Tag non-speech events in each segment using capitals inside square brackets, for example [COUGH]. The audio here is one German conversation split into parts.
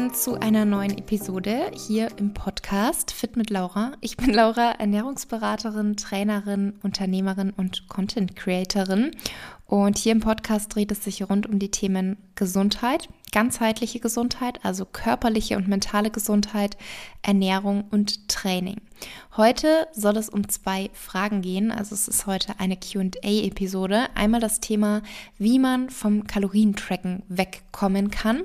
willkommen zu einer neuen Episode hier im Podcast Fit mit Laura. Ich bin Laura, Ernährungsberaterin, Trainerin, Unternehmerin und Content Creatorin. Und hier im Podcast dreht es sich rund um die Themen Gesundheit, ganzheitliche Gesundheit, also körperliche und mentale Gesundheit, Ernährung und Training. Heute soll es um zwei Fragen gehen. Also es ist heute eine QA-Episode. Einmal das Thema, wie man vom Kalorientracken wegkommen kann.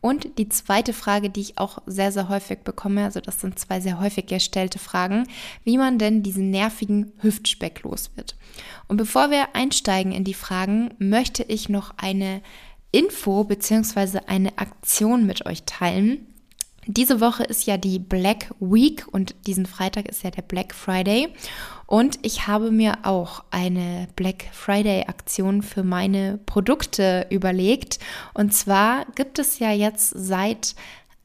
Und die zweite Frage, die ich auch sehr, sehr häufig bekomme, also das sind zwei sehr häufig gestellte Fragen, wie man denn diesen nervigen Hüftspeck los wird. Und bevor wir einsteigen in die Fragen, möchte ich noch eine Info bzw. eine Aktion mit euch teilen. Diese Woche ist ja die Black Week und diesen Freitag ist ja der Black Friday. Und ich habe mir auch eine Black Friday Aktion für meine Produkte überlegt. Und zwar gibt es ja jetzt seit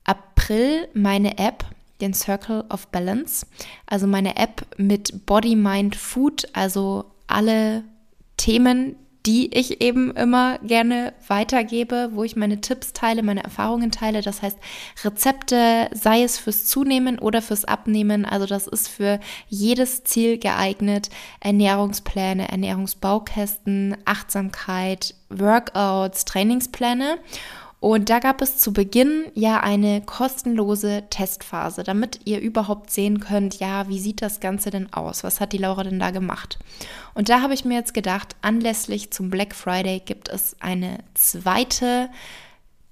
April meine App, den Circle of Balance. Also meine App mit Body, Mind, Food, also alle Themen, die ich eben immer gerne weitergebe, wo ich meine Tipps teile, meine Erfahrungen teile. Das heißt, Rezepte, sei es fürs Zunehmen oder fürs Abnehmen. Also das ist für jedes Ziel geeignet. Ernährungspläne, Ernährungsbaukästen, Achtsamkeit, Workouts, Trainingspläne. Und da gab es zu Beginn ja eine kostenlose Testphase, damit ihr überhaupt sehen könnt, ja, wie sieht das Ganze denn aus? Was hat die Laura denn da gemacht? Und da habe ich mir jetzt gedacht, anlässlich zum Black Friday gibt es eine zweite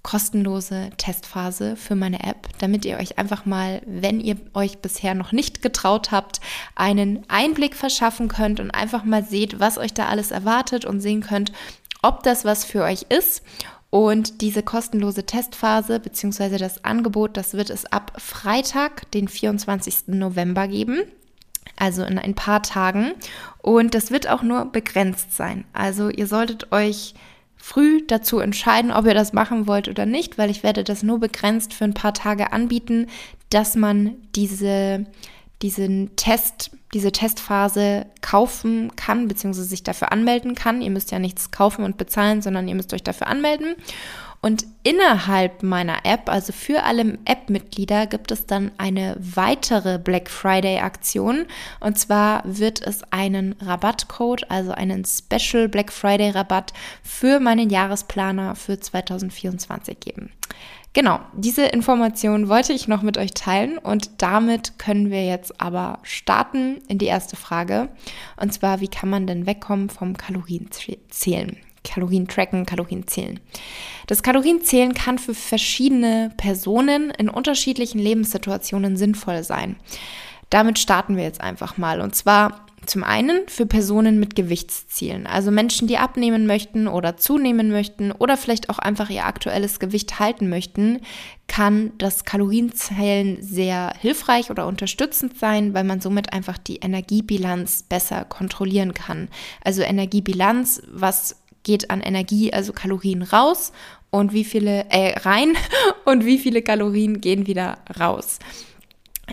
kostenlose Testphase für meine App, damit ihr euch einfach mal, wenn ihr euch bisher noch nicht getraut habt, einen Einblick verschaffen könnt und einfach mal seht, was euch da alles erwartet und sehen könnt, ob das was für euch ist und diese kostenlose Testphase bzw. das Angebot, das wird es ab Freitag, den 24. November geben. Also in ein paar Tagen. Und das wird auch nur begrenzt sein. Also ihr solltet euch früh dazu entscheiden, ob ihr das machen wollt oder nicht, weil ich werde das nur begrenzt für ein paar Tage anbieten, dass man diese diesen Test, diese Testphase kaufen kann, beziehungsweise sich dafür anmelden kann. Ihr müsst ja nichts kaufen und bezahlen, sondern ihr müsst euch dafür anmelden. Und innerhalb meiner App, also für alle App-Mitglieder, gibt es dann eine weitere Black Friday-Aktion. Und zwar wird es einen Rabattcode, also einen Special Black Friday-Rabatt für meinen Jahresplaner für 2024 geben. Genau, diese Information wollte ich noch mit euch teilen und damit können wir jetzt aber starten in die erste Frage. Und zwar, wie kann man denn wegkommen vom Kalorienzählen? Kalorien tracken, Kalorien zählen. Das Kalorienzählen kann für verschiedene Personen in unterschiedlichen Lebenssituationen sinnvoll sein. Damit starten wir jetzt einfach mal. Und zwar zum einen für Personen mit Gewichtszielen, also Menschen, die abnehmen möchten oder zunehmen möchten oder vielleicht auch einfach ihr aktuelles Gewicht halten möchten, kann das Kalorienzählen sehr hilfreich oder unterstützend sein, weil man somit einfach die Energiebilanz besser kontrollieren kann. Also Energiebilanz, was geht an Energie, also Kalorien raus und wie viele äh, rein [LAUGHS] und wie viele Kalorien gehen wieder raus.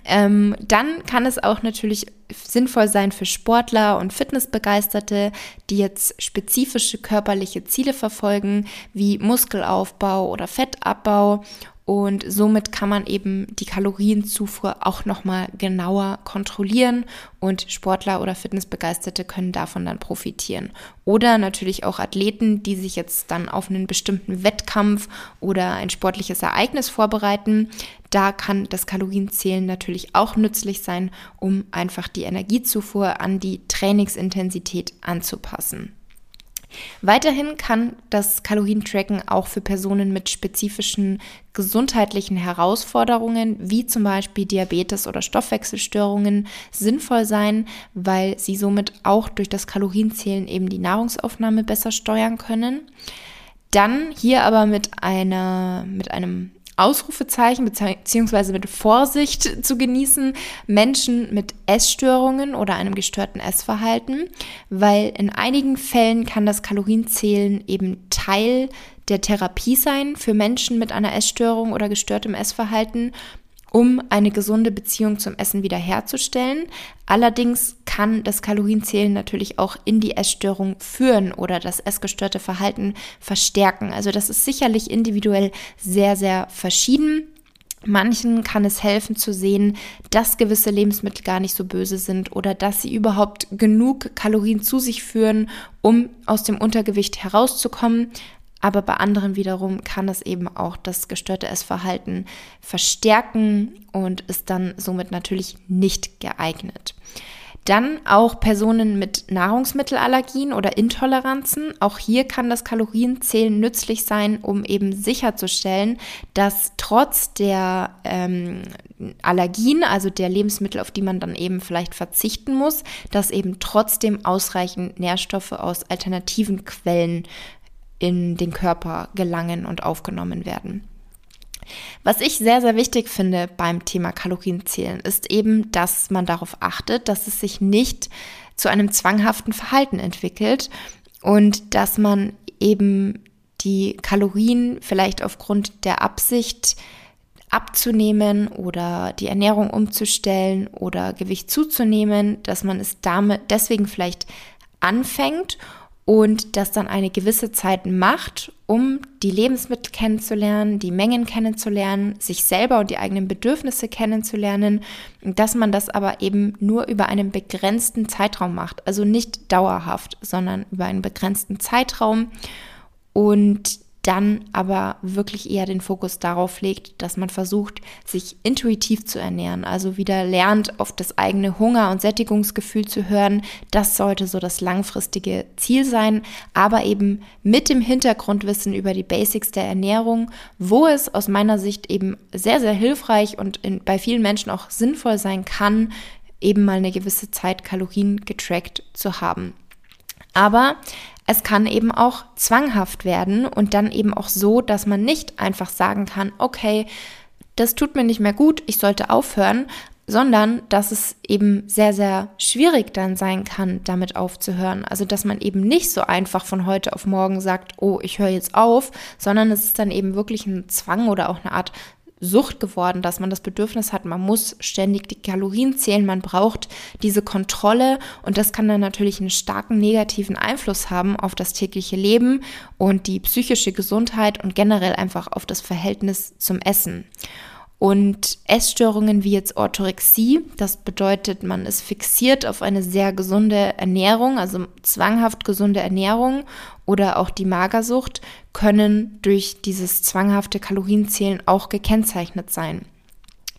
Ähm, dann kann es auch natürlich sinnvoll sein für Sportler und Fitnessbegeisterte, die jetzt spezifische körperliche Ziele verfolgen, wie Muskelaufbau oder Fettabbau und somit kann man eben die Kalorienzufuhr auch nochmal genauer kontrollieren und Sportler oder Fitnessbegeisterte können davon dann profitieren. Oder natürlich auch Athleten, die sich jetzt dann auf einen bestimmten Wettkampf oder ein sportliches Ereignis vorbereiten. Da kann das Kalorienzählen natürlich auch nützlich sein, um einfach die Energiezufuhr an die Trainingsintensität anzupassen. Weiterhin kann das Kalorientracken auch für Personen mit spezifischen gesundheitlichen Herausforderungen, wie zum Beispiel Diabetes oder Stoffwechselstörungen, sinnvoll sein, weil sie somit auch durch das Kalorienzählen eben die Nahrungsaufnahme besser steuern können. Dann hier aber mit einer, mit einem Ausrufezeichen beziehungsweise mit Vorsicht zu genießen, Menschen mit Essstörungen oder einem gestörten Essverhalten, weil in einigen Fällen kann das Kalorienzählen eben Teil der Therapie sein für Menschen mit einer Essstörung oder gestörtem Essverhalten um eine gesunde Beziehung zum Essen wiederherzustellen. Allerdings kann das Kalorienzählen natürlich auch in die Essstörung führen oder das essgestörte Verhalten verstärken. Also das ist sicherlich individuell sehr, sehr verschieden. Manchen kann es helfen zu sehen, dass gewisse Lebensmittel gar nicht so böse sind oder dass sie überhaupt genug Kalorien zu sich führen, um aus dem Untergewicht herauszukommen. Aber bei anderen wiederum kann es eben auch das gestörte Essverhalten verstärken und ist dann somit natürlich nicht geeignet. Dann auch Personen mit Nahrungsmittelallergien oder Intoleranzen. Auch hier kann das Kalorienzählen nützlich sein, um eben sicherzustellen, dass trotz der ähm, Allergien, also der Lebensmittel, auf die man dann eben vielleicht verzichten muss, dass eben trotzdem ausreichend Nährstoffe aus alternativen Quellen in den Körper gelangen und aufgenommen werden. Was ich sehr, sehr wichtig finde beim Thema Kalorienzählen, ist eben, dass man darauf achtet, dass es sich nicht zu einem zwanghaften Verhalten entwickelt und dass man eben die Kalorien vielleicht aufgrund der Absicht abzunehmen oder die Ernährung umzustellen oder Gewicht zuzunehmen, dass man es damit deswegen vielleicht anfängt und das dann eine gewisse Zeit macht, um die Lebensmittel kennenzulernen, die Mengen kennenzulernen, sich selber und die eigenen Bedürfnisse kennenzulernen, dass man das aber eben nur über einen begrenzten Zeitraum macht, also nicht dauerhaft, sondern über einen begrenzten Zeitraum. Und dann aber wirklich eher den Fokus darauf legt, dass man versucht, sich intuitiv zu ernähren, also wieder lernt, auf das eigene Hunger- und Sättigungsgefühl zu hören. Das sollte so das langfristige Ziel sein, aber eben mit dem Hintergrundwissen über die Basics der Ernährung, wo es aus meiner Sicht eben sehr, sehr hilfreich und in, bei vielen Menschen auch sinnvoll sein kann, eben mal eine gewisse Zeit Kalorien getrackt zu haben. Aber es kann eben auch zwanghaft werden und dann eben auch so, dass man nicht einfach sagen kann, okay, das tut mir nicht mehr gut, ich sollte aufhören, sondern dass es eben sehr, sehr schwierig dann sein kann, damit aufzuhören. Also dass man eben nicht so einfach von heute auf morgen sagt, oh, ich höre jetzt auf, sondern es ist dann eben wirklich ein Zwang oder auch eine Art Sucht geworden, dass man das Bedürfnis hat, man muss ständig die Kalorien zählen, man braucht diese Kontrolle und das kann dann natürlich einen starken negativen Einfluss haben auf das tägliche Leben und die psychische Gesundheit und generell einfach auf das Verhältnis zum Essen. Und Essstörungen wie jetzt Orthorexie, das bedeutet, man ist fixiert auf eine sehr gesunde Ernährung, also zwanghaft gesunde Ernährung oder auch die Magersucht, können durch dieses zwanghafte Kalorienzählen auch gekennzeichnet sein.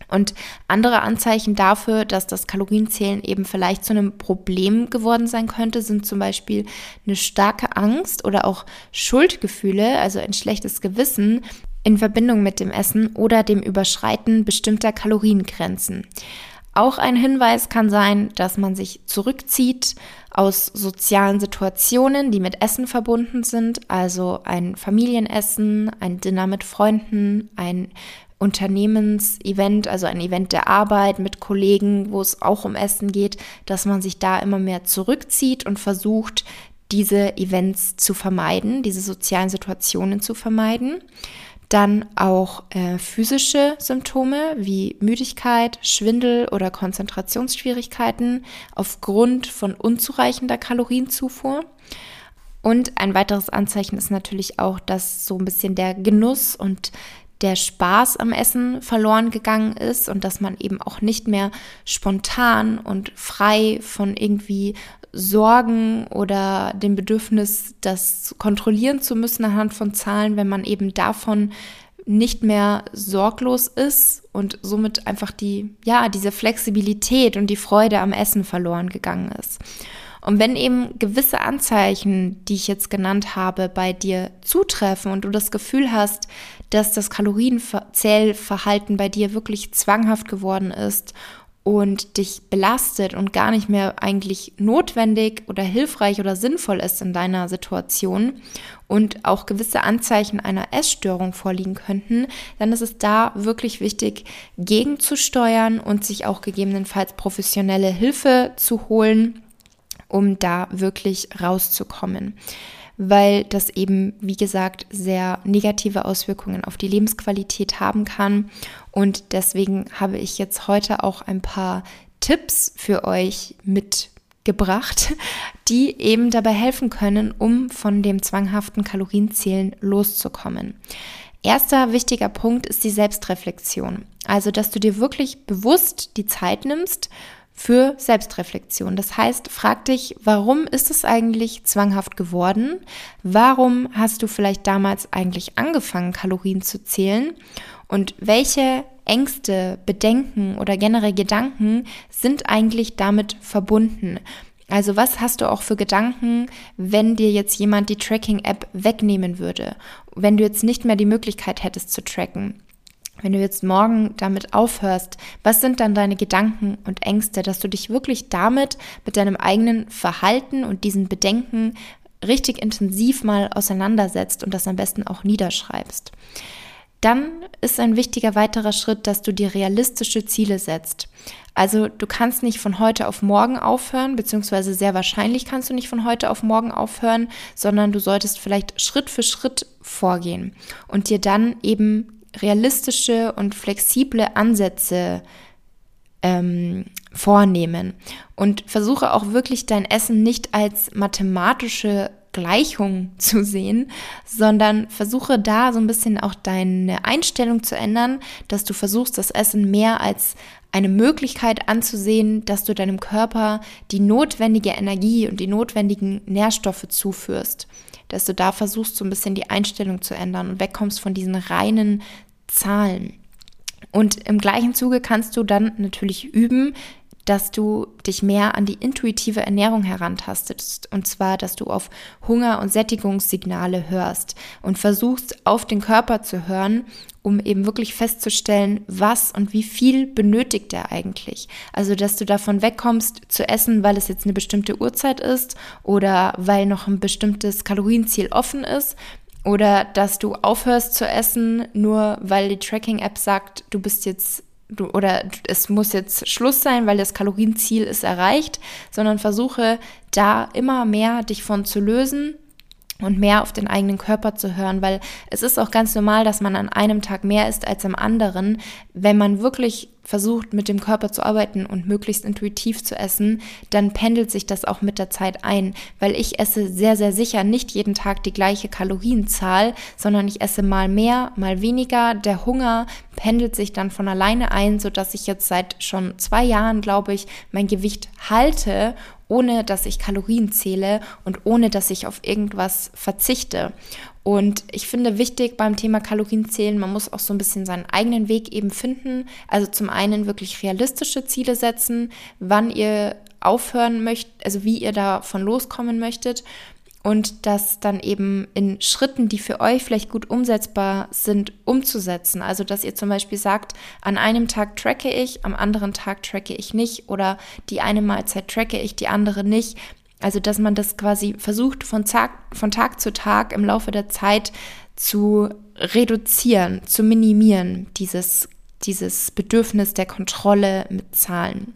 Und andere Anzeichen dafür, dass das Kalorienzählen eben vielleicht zu einem Problem geworden sein könnte, sind zum Beispiel eine starke Angst oder auch Schuldgefühle, also ein schlechtes Gewissen, in Verbindung mit dem Essen oder dem Überschreiten bestimmter Kaloriengrenzen. Auch ein Hinweis kann sein, dass man sich zurückzieht aus sozialen Situationen, die mit Essen verbunden sind, also ein Familienessen, ein Dinner mit Freunden, ein Unternehmensevent, also ein Event der Arbeit mit Kollegen, wo es auch um Essen geht, dass man sich da immer mehr zurückzieht und versucht, diese Events zu vermeiden, diese sozialen Situationen zu vermeiden. Dann auch äh, physische Symptome wie Müdigkeit, Schwindel oder Konzentrationsschwierigkeiten aufgrund von unzureichender Kalorienzufuhr. Und ein weiteres Anzeichen ist natürlich auch, dass so ein bisschen der Genuss und der Spaß am Essen verloren gegangen ist und dass man eben auch nicht mehr spontan und frei von irgendwie Sorgen oder dem Bedürfnis, das kontrollieren zu müssen anhand von Zahlen, wenn man eben davon nicht mehr sorglos ist und somit einfach die, ja, diese Flexibilität und die Freude am Essen verloren gegangen ist. Und wenn eben gewisse Anzeichen, die ich jetzt genannt habe, bei dir zutreffen und du das Gefühl hast, dass das Kalorienzählverhalten bei dir wirklich zwanghaft geworden ist und dich belastet und gar nicht mehr eigentlich notwendig oder hilfreich oder sinnvoll ist in deiner Situation und auch gewisse Anzeichen einer Essstörung vorliegen könnten, dann ist es da wirklich wichtig, gegenzusteuern und sich auch gegebenenfalls professionelle Hilfe zu holen, um da wirklich rauszukommen weil das eben, wie gesagt, sehr negative Auswirkungen auf die Lebensqualität haben kann. Und deswegen habe ich jetzt heute auch ein paar Tipps für euch mitgebracht, [LAUGHS] die eben dabei helfen können, um von dem zwanghaften Kalorienzählen loszukommen. Erster wichtiger Punkt ist die Selbstreflexion. Also, dass du dir wirklich bewusst die Zeit nimmst für Selbstreflexion. Das heißt, frag dich, warum ist es eigentlich zwanghaft geworden? Warum hast du vielleicht damals eigentlich angefangen, Kalorien zu zählen? Und welche Ängste, Bedenken oder generell Gedanken sind eigentlich damit verbunden? Also was hast du auch für Gedanken, wenn dir jetzt jemand die Tracking-App wegnehmen würde? Wenn du jetzt nicht mehr die Möglichkeit hättest zu tracken? Wenn du jetzt morgen damit aufhörst, was sind dann deine Gedanken und Ängste, dass du dich wirklich damit mit deinem eigenen Verhalten und diesen Bedenken richtig intensiv mal auseinandersetzt und das am besten auch niederschreibst? Dann ist ein wichtiger weiterer Schritt, dass du dir realistische Ziele setzt. Also du kannst nicht von heute auf morgen aufhören, beziehungsweise sehr wahrscheinlich kannst du nicht von heute auf morgen aufhören, sondern du solltest vielleicht Schritt für Schritt vorgehen und dir dann eben realistische und flexible Ansätze ähm, vornehmen. Und versuche auch wirklich dein Essen nicht als mathematische Gleichung [LAUGHS] zu sehen, sondern versuche da so ein bisschen auch deine Einstellung zu ändern, dass du versuchst, das Essen mehr als eine Möglichkeit anzusehen, dass du deinem Körper die notwendige Energie und die notwendigen Nährstoffe zuführst. Dass du da versuchst, so ein bisschen die Einstellung zu ändern und wegkommst von diesen reinen Zahlen. Und im gleichen Zuge kannst du dann natürlich üben, dass du dich mehr an die intuitive Ernährung herantastest. Und zwar, dass du auf Hunger- und Sättigungssignale hörst und versuchst, auf den Körper zu hören, um eben wirklich festzustellen, was und wie viel benötigt er eigentlich. Also, dass du davon wegkommst zu essen, weil es jetzt eine bestimmte Uhrzeit ist oder weil noch ein bestimmtes Kalorienziel offen ist, oder dass du aufhörst zu essen, nur weil die Tracking-App sagt, du bist jetzt du, oder es muss jetzt Schluss sein, weil das Kalorienziel ist erreicht, sondern versuche da immer mehr dich von zu lösen und mehr auf den eigenen Körper zu hören, weil es ist auch ganz normal, dass man an einem Tag mehr isst als am anderen. Wenn man wirklich versucht, mit dem Körper zu arbeiten und möglichst intuitiv zu essen, dann pendelt sich das auch mit der Zeit ein, weil ich esse sehr, sehr sicher nicht jeden Tag die gleiche Kalorienzahl, sondern ich esse mal mehr, mal weniger. Der Hunger pendelt sich dann von alleine ein, sodass ich jetzt seit schon zwei Jahren, glaube ich, mein Gewicht halte ohne dass ich Kalorien zähle und ohne dass ich auf irgendwas verzichte. Und ich finde wichtig beim Thema Kalorien zählen, man muss auch so ein bisschen seinen eigenen Weg eben finden. Also zum einen wirklich realistische Ziele setzen, wann ihr aufhören möchtet, also wie ihr davon loskommen möchtet und das dann eben in Schritten, die für euch vielleicht gut umsetzbar sind, umzusetzen. Also, dass ihr zum Beispiel sagt, an einem Tag tracke ich, am anderen Tag tracke ich nicht oder die eine Mahlzeit tracke ich, die andere nicht. Also, dass man das quasi versucht, von Tag, von Tag zu Tag im Laufe der Zeit zu reduzieren, zu minimieren, dieses, dieses Bedürfnis der Kontrolle mit Zahlen.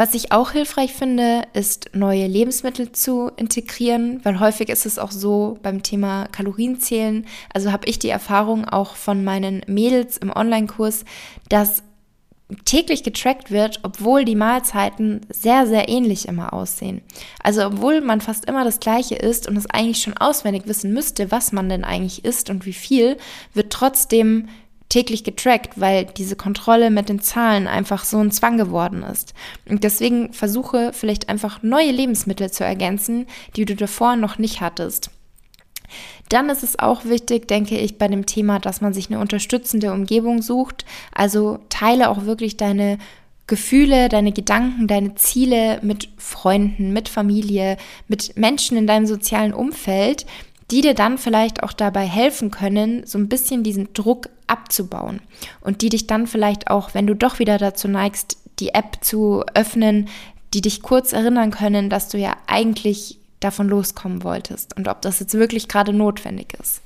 Was ich auch hilfreich finde, ist neue Lebensmittel zu integrieren, weil häufig ist es auch so beim Thema Kalorienzählen. Also habe ich die Erfahrung auch von meinen Mädels im Online-Kurs, dass täglich getrackt wird, obwohl die Mahlzeiten sehr, sehr ähnlich immer aussehen. Also obwohl man fast immer das gleiche isst und es eigentlich schon auswendig wissen müsste, was man denn eigentlich isst und wie viel, wird trotzdem täglich getrackt, weil diese Kontrolle mit den Zahlen einfach so ein Zwang geworden ist. Und deswegen versuche vielleicht einfach neue Lebensmittel zu ergänzen, die du davor noch nicht hattest. Dann ist es auch wichtig, denke ich, bei dem Thema, dass man sich eine unterstützende Umgebung sucht. Also teile auch wirklich deine Gefühle, deine Gedanken, deine Ziele mit Freunden, mit Familie, mit Menschen in deinem sozialen Umfeld, die dir dann vielleicht auch dabei helfen können, so ein bisschen diesen Druck abzubauen und die dich dann vielleicht auch, wenn du doch wieder dazu neigst, die App zu öffnen, die dich kurz erinnern können, dass du ja eigentlich davon loskommen wolltest und ob das jetzt wirklich gerade notwendig ist.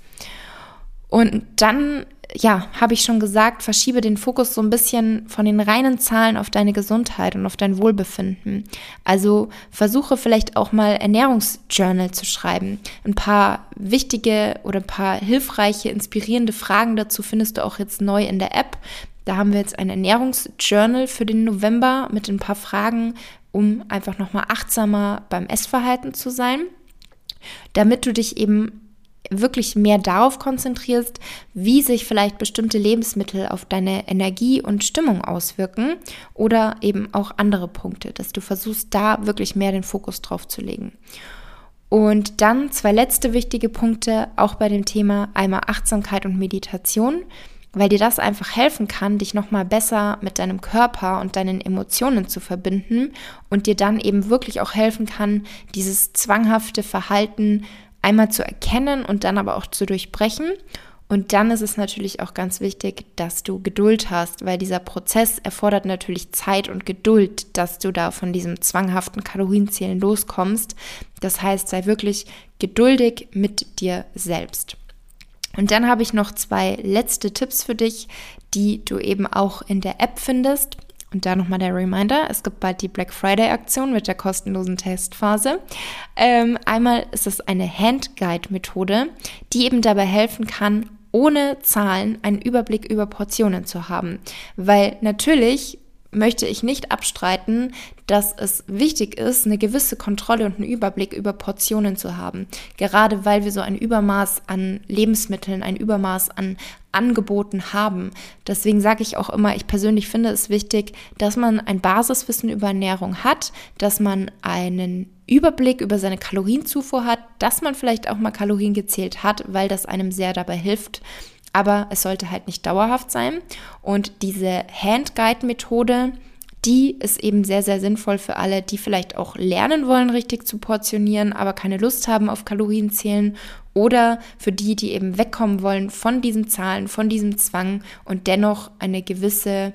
Und dann ja, habe ich schon gesagt, verschiebe den Fokus so ein bisschen von den reinen Zahlen auf deine Gesundheit und auf dein Wohlbefinden. Also versuche vielleicht auch mal Ernährungsjournal zu schreiben. Ein paar wichtige oder ein paar hilfreiche, inspirierende Fragen dazu findest du auch jetzt neu in der App. Da haben wir jetzt ein Ernährungsjournal für den November mit ein paar Fragen, um einfach nochmal achtsamer beim Essverhalten zu sein, damit du dich eben wirklich mehr darauf konzentrierst, wie sich vielleicht bestimmte Lebensmittel auf deine Energie und Stimmung auswirken oder eben auch andere Punkte, dass du versuchst, da wirklich mehr den Fokus drauf zu legen. Und dann zwei letzte wichtige Punkte, auch bei dem Thema einmal Achtsamkeit und Meditation, weil dir das einfach helfen kann, dich nochmal besser mit deinem Körper und deinen Emotionen zu verbinden und dir dann eben wirklich auch helfen kann, dieses zwanghafte Verhalten einmal zu erkennen und dann aber auch zu durchbrechen. Und dann ist es natürlich auch ganz wichtig, dass du Geduld hast, weil dieser Prozess erfordert natürlich Zeit und Geduld, dass du da von diesem zwanghaften Kalorienzählen loskommst. Das heißt, sei wirklich geduldig mit dir selbst. Und dann habe ich noch zwei letzte Tipps für dich, die du eben auch in der App findest. Und da nochmal der Reminder, es gibt bald die Black Friday-Aktion mit der kostenlosen Testphase. Ähm, einmal ist es eine Handguide-Methode, die eben dabei helfen kann, ohne Zahlen einen Überblick über Portionen zu haben. Weil natürlich möchte ich nicht abstreiten, dass es wichtig ist, eine gewisse Kontrolle und einen Überblick über Portionen zu haben. Gerade weil wir so ein Übermaß an Lebensmitteln, ein Übermaß an Angeboten haben. Deswegen sage ich auch immer, ich persönlich finde es wichtig, dass man ein Basiswissen über Ernährung hat, dass man einen Überblick über seine Kalorienzufuhr hat, dass man vielleicht auch mal Kalorien gezählt hat, weil das einem sehr dabei hilft, aber es sollte halt nicht dauerhaft sein. Und diese Handguide-Methode, die ist eben sehr, sehr sinnvoll für alle, die vielleicht auch lernen wollen, richtig zu portionieren, aber keine Lust haben auf Kalorienzählen oder für die, die eben wegkommen wollen von diesen Zahlen, von diesem Zwang und dennoch eine gewisse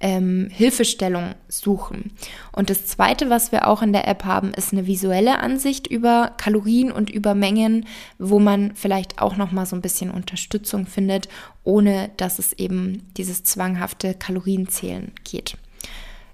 ähm, Hilfestellung suchen. Und das Zweite, was wir auch in der App haben, ist eine visuelle Ansicht über Kalorien und über Mengen, wo man vielleicht auch noch mal so ein bisschen Unterstützung findet, ohne dass es eben dieses zwanghafte Kalorienzählen geht.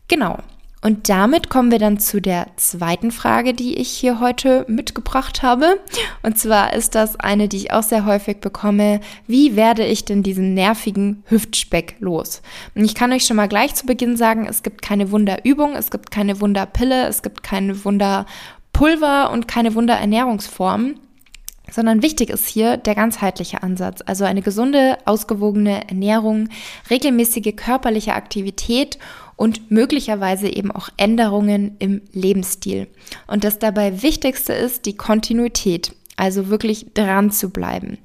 Genau. Und damit kommen wir dann zu der zweiten Frage, die ich hier heute mitgebracht habe. Und zwar ist das eine, die ich auch sehr häufig bekomme. Wie werde ich denn diesen nervigen Hüftspeck los? Und ich kann euch schon mal gleich zu Beginn sagen, es gibt keine Wunderübung, es gibt keine Wunderpille, es gibt keine Wunderpulver und keine Wunderernährungsform sondern wichtig ist hier der ganzheitliche Ansatz, also eine gesunde, ausgewogene Ernährung, regelmäßige körperliche Aktivität und möglicherweise eben auch Änderungen im Lebensstil. Und das dabei Wichtigste ist die Kontinuität, also wirklich dran zu bleiben.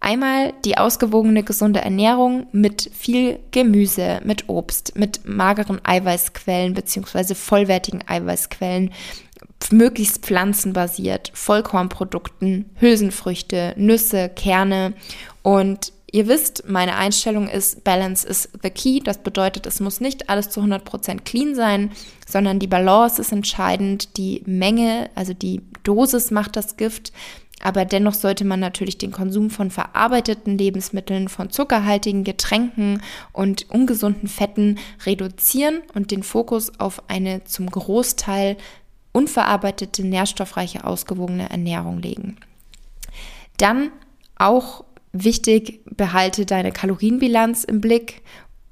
Einmal die ausgewogene gesunde Ernährung mit viel Gemüse, mit Obst, mit mageren Eiweißquellen bzw. vollwertigen Eiweißquellen, möglichst pflanzenbasiert, Vollkornprodukten, Hülsenfrüchte, Nüsse, Kerne und Ihr wisst, meine Einstellung ist, Balance is the key. Das bedeutet, es muss nicht alles zu 100% clean sein, sondern die Balance ist entscheidend. Die Menge, also die Dosis macht das Gift. Aber dennoch sollte man natürlich den Konsum von verarbeiteten Lebensmitteln, von zuckerhaltigen Getränken und ungesunden Fetten reduzieren und den Fokus auf eine zum Großteil unverarbeitete, nährstoffreiche, ausgewogene Ernährung legen. Dann auch Wichtig, behalte deine Kalorienbilanz im Blick,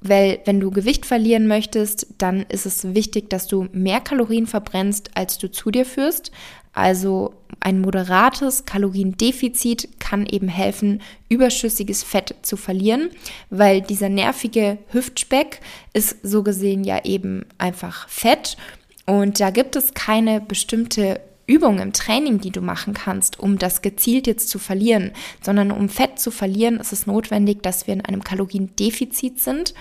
weil wenn du Gewicht verlieren möchtest, dann ist es wichtig, dass du mehr Kalorien verbrennst, als du zu dir führst. Also ein moderates Kaloriendefizit kann eben helfen, überschüssiges Fett zu verlieren, weil dieser nervige Hüftspeck ist so gesehen ja eben einfach Fett. Und da gibt es keine bestimmte Übung im Training, die du machen kannst, um das gezielt jetzt zu verlieren, sondern um Fett zu verlieren, ist es notwendig, dass wir in einem Kaloriendefizit sind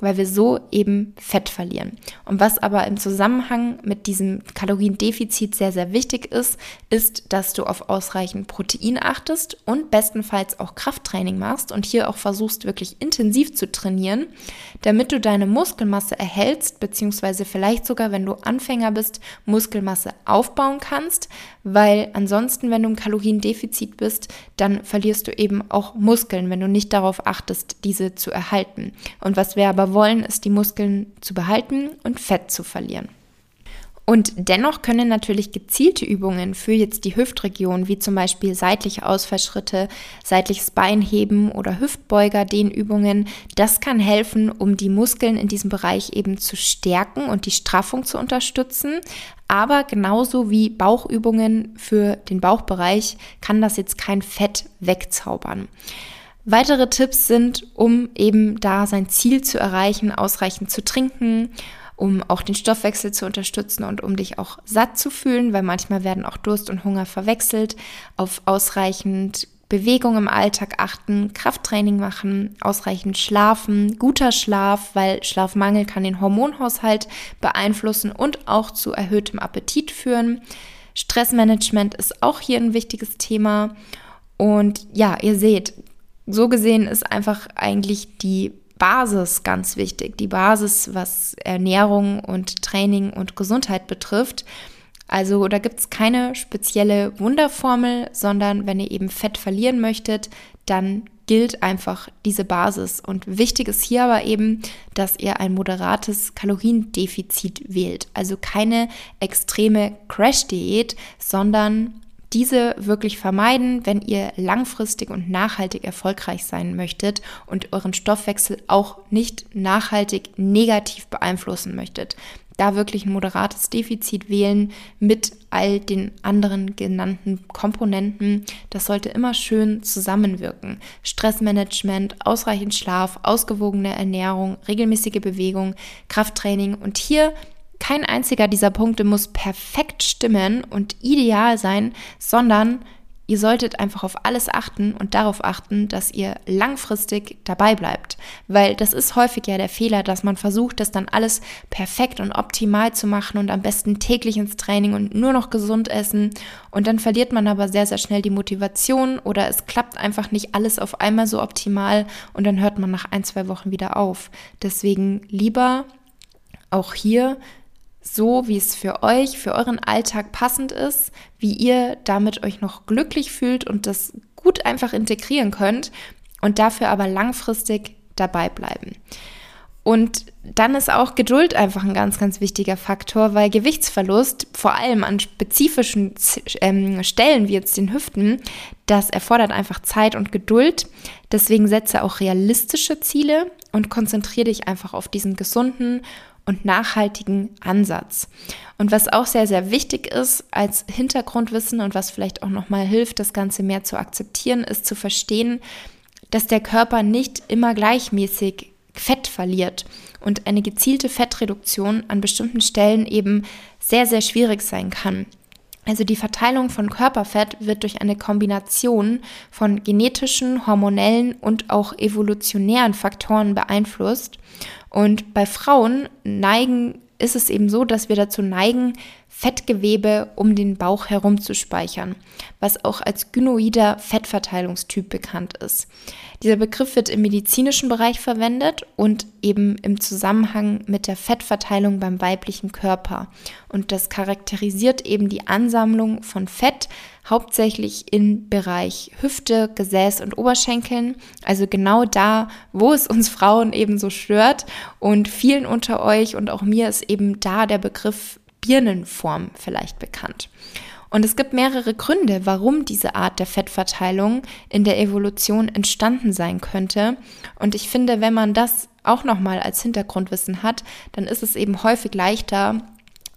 weil wir so eben Fett verlieren. Und was aber im Zusammenhang mit diesem Kaloriendefizit sehr, sehr wichtig ist, ist, dass du auf ausreichend Protein achtest und bestenfalls auch Krafttraining machst und hier auch versuchst, wirklich intensiv zu trainieren, damit du deine Muskelmasse erhältst, beziehungsweise vielleicht sogar, wenn du Anfänger bist, Muskelmasse aufbauen kannst, weil ansonsten, wenn du im Kaloriendefizit bist, dann verlierst du eben auch Muskeln, wenn du nicht darauf achtest, diese zu erhalten. Und was wir aber wollen, ist die Muskeln zu behalten und Fett zu verlieren. Und dennoch können natürlich gezielte Übungen für jetzt die Hüftregion, wie zum Beispiel seitliche Ausfallschritte, seitliches Beinheben oder Hüftbeuger, den Übungen, das kann helfen, um die Muskeln in diesem Bereich eben zu stärken und die Straffung zu unterstützen. Aber genauso wie Bauchübungen für den Bauchbereich kann das jetzt kein Fett wegzaubern. Weitere Tipps sind, um eben da sein Ziel zu erreichen, ausreichend zu trinken, um auch den Stoffwechsel zu unterstützen und um dich auch satt zu fühlen, weil manchmal werden auch Durst und Hunger verwechselt, auf ausreichend Bewegung im Alltag achten, Krafttraining machen, ausreichend schlafen, guter Schlaf, weil Schlafmangel kann den Hormonhaushalt beeinflussen und auch zu erhöhtem Appetit führen. Stressmanagement ist auch hier ein wichtiges Thema. Und ja, ihr seht, so gesehen ist einfach eigentlich die Basis ganz wichtig. Die Basis, was Ernährung und Training und Gesundheit betrifft. Also da gibt es keine spezielle Wunderformel, sondern wenn ihr eben Fett verlieren möchtet, dann gilt einfach diese Basis. Und wichtig ist hier aber eben, dass ihr ein moderates Kaloriendefizit wählt. Also keine extreme Crash-Diät, sondern diese wirklich vermeiden, wenn ihr langfristig und nachhaltig erfolgreich sein möchtet und euren Stoffwechsel auch nicht nachhaltig negativ beeinflussen möchtet. Da wirklich ein moderates Defizit wählen mit all den anderen genannten Komponenten. Das sollte immer schön zusammenwirken. Stressmanagement, ausreichend Schlaf, ausgewogene Ernährung, regelmäßige Bewegung, Krafttraining und hier kein einziger dieser Punkte muss perfekt stimmen und ideal sein, sondern ihr solltet einfach auf alles achten und darauf achten, dass ihr langfristig dabei bleibt. Weil das ist häufig ja der Fehler, dass man versucht, das dann alles perfekt und optimal zu machen und am besten täglich ins Training und nur noch gesund essen. Und dann verliert man aber sehr, sehr schnell die Motivation oder es klappt einfach nicht alles auf einmal so optimal und dann hört man nach ein, zwei Wochen wieder auf. Deswegen lieber auch hier so, wie es für euch, für euren Alltag passend ist, wie ihr damit euch noch glücklich fühlt und das gut einfach integrieren könnt und dafür aber langfristig dabei bleiben. Und dann ist auch Geduld einfach ein ganz, ganz wichtiger Faktor, weil Gewichtsverlust, vor allem an spezifischen ähm, Stellen wie jetzt den Hüften, das erfordert einfach Zeit und Geduld. Deswegen setze auch realistische Ziele und konzentriere dich einfach auf diesen gesunden und nachhaltigen Ansatz. Und was auch sehr, sehr wichtig ist als Hintergrundwissen und was vielleicht auch nochmal hilft, das Ganze mehr zu akzeptieren, ist zu verstehen, dass der Körper nicht immer gleichmäßig Fett verliert und eine gezielte Fettreduktion an bestimmten Stellen eben sehr, sehr schwierig sein kann. Also die Verteilung von Körperfett wird durch eine Kombination von genetischen, hormonellen und auch evolutionären Faktoren beeinflusst. Und bei Frauen neigen, ist es eben so, dass wir dazu neigen, Fettgewebe um den Bauch herum zu speichern, was auch als gynoider Fettverteilungstyp bekannt ist. Dieser Begriff wird im medizinischen Bereich verwendet und eben im Zusammenhang mit der Fettverteilung beim weiblichen Körper. Und das charakterisiert eben die Ansammlung von Fett, hauptsächlich im Bereich Hüfte, Gesäß und Oberschenkeln, also genau da, wo es uns Frauen eben so stört. Und vielen unter euch und auch mir ist eben da der Begriff Birnenform vielleicht bekannt. Und es gibt mehrere Gründe, warum diese Art der Fettverteilung in der Evolution entstanden sein könnte. Und ich finde, wenn man das auch nochmal als Hintergrundwissen hat, dann ist es eben häufig leichter,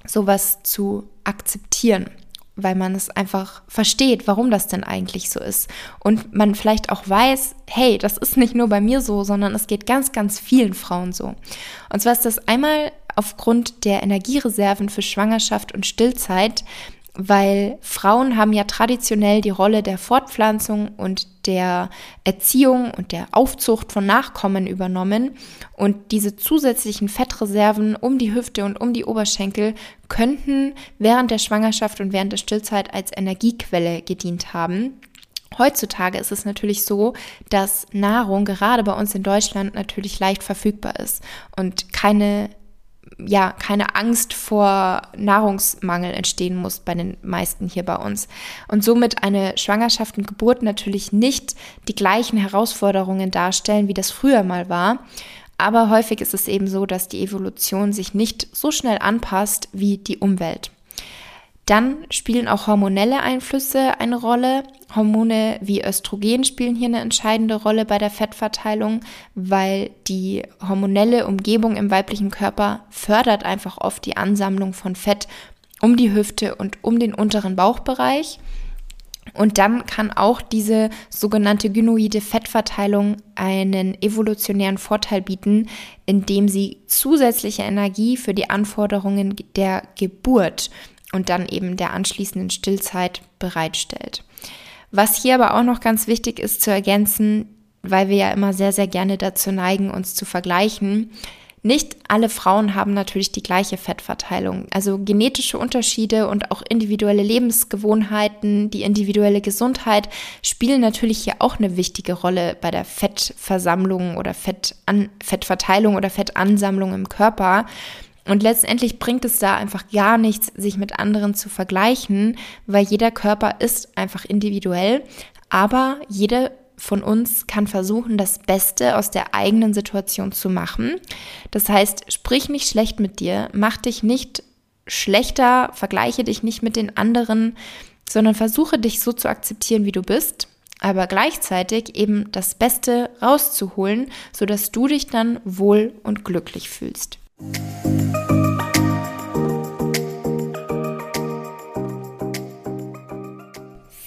sowas zu akzeptieren, weil man es einfach versteht, warum das denn eigentlich so ist. Und man vielleicht auch weiß, hey, das ist nicht nur bei mir so, sondern es geht ganz, ganz vielen Frauen so. Und zwar ist das einmal aufgrund der Energiereserven für Schwangerschaft und Stillzeit, weil Frauen haben ja traditionell die Rolle der Fortpflanzung und der Erziehung und der Aufzucht von Nachkommen übernommen und diese zusätzlichen Fettreserven um die Hüfte und um die Oberschenkel könnten während der Schwangerschaft und während der Stillzeit als Energiequelle gedient haben. Heutzutage ist es natürlich so, dass Nahrung gerade bei uns in Deutschland natürlich leicht verfügbar ist und keine ja keine Angst vor Nahrungsmangel entstehen muss bei den meisten hier bei uns. Und somit eine Schwangerschaft und Geburt natürlich nicht die gleichen Herausforderungen darstellen, wie das früher mal war. Aber häufig ist es eben so, dass die Evolution sich nicht so schnell anpasst wie die Umwelt. Dann spielen auch hormonelle Einflüsse eine Rolle. Hormone wie Östrogen spielen hier eine entscheidende Rolle bei der Fettverteilung, weil die hormonelle Umgebung im weiblichen Körper fördert einfach oft die Ansammlung von Fett um die Hüfte und um den unteren Bauchbereich. Und dann kann auch diese sogenannte gynoide Fettverteilung einen evolutionären Vorteil bieten, indem sie zusätzliche Energie für die Anforderungen der Geburt und dann eben der anschließenden Stillzeit bereitstellt. Was hier aber auch noch ganz wichtig ist zu ergänzen, weil wir ja immer sehr, sehr gerne dazu neigen, uns zu vergleichen, nicht alle Frauen haben natürlich die gleiche Fettverteilung. Also genetische Unterschiede und auch individuelle Lebensgewohnheiten, die individuelle Gesundheit spielen natürlich hier auch eine wichtige Rolle bei der Fettversammlung oder Fettan Fettverteilung oder Fettansammlung im Körper. Und letztendlich bringt es da einfach gar nichts, sich mit anderen zu vergleichen, weil jeder Körper ist einfach individuell, aber jede von uns kann versuchen, das Beste aus der eigenen Situation zu machen. Das heißt, sprich nicht schlecht mit dir, mach dich nicht schlechter, vergleiche dich nicht mit den anderen, sondern versuche dich so zu akzeptieren, wie du bist, aber gleichzeitig eben das Beste rauszuholen, sodass du dich dann wohl und glücklich fühlst. Thank you.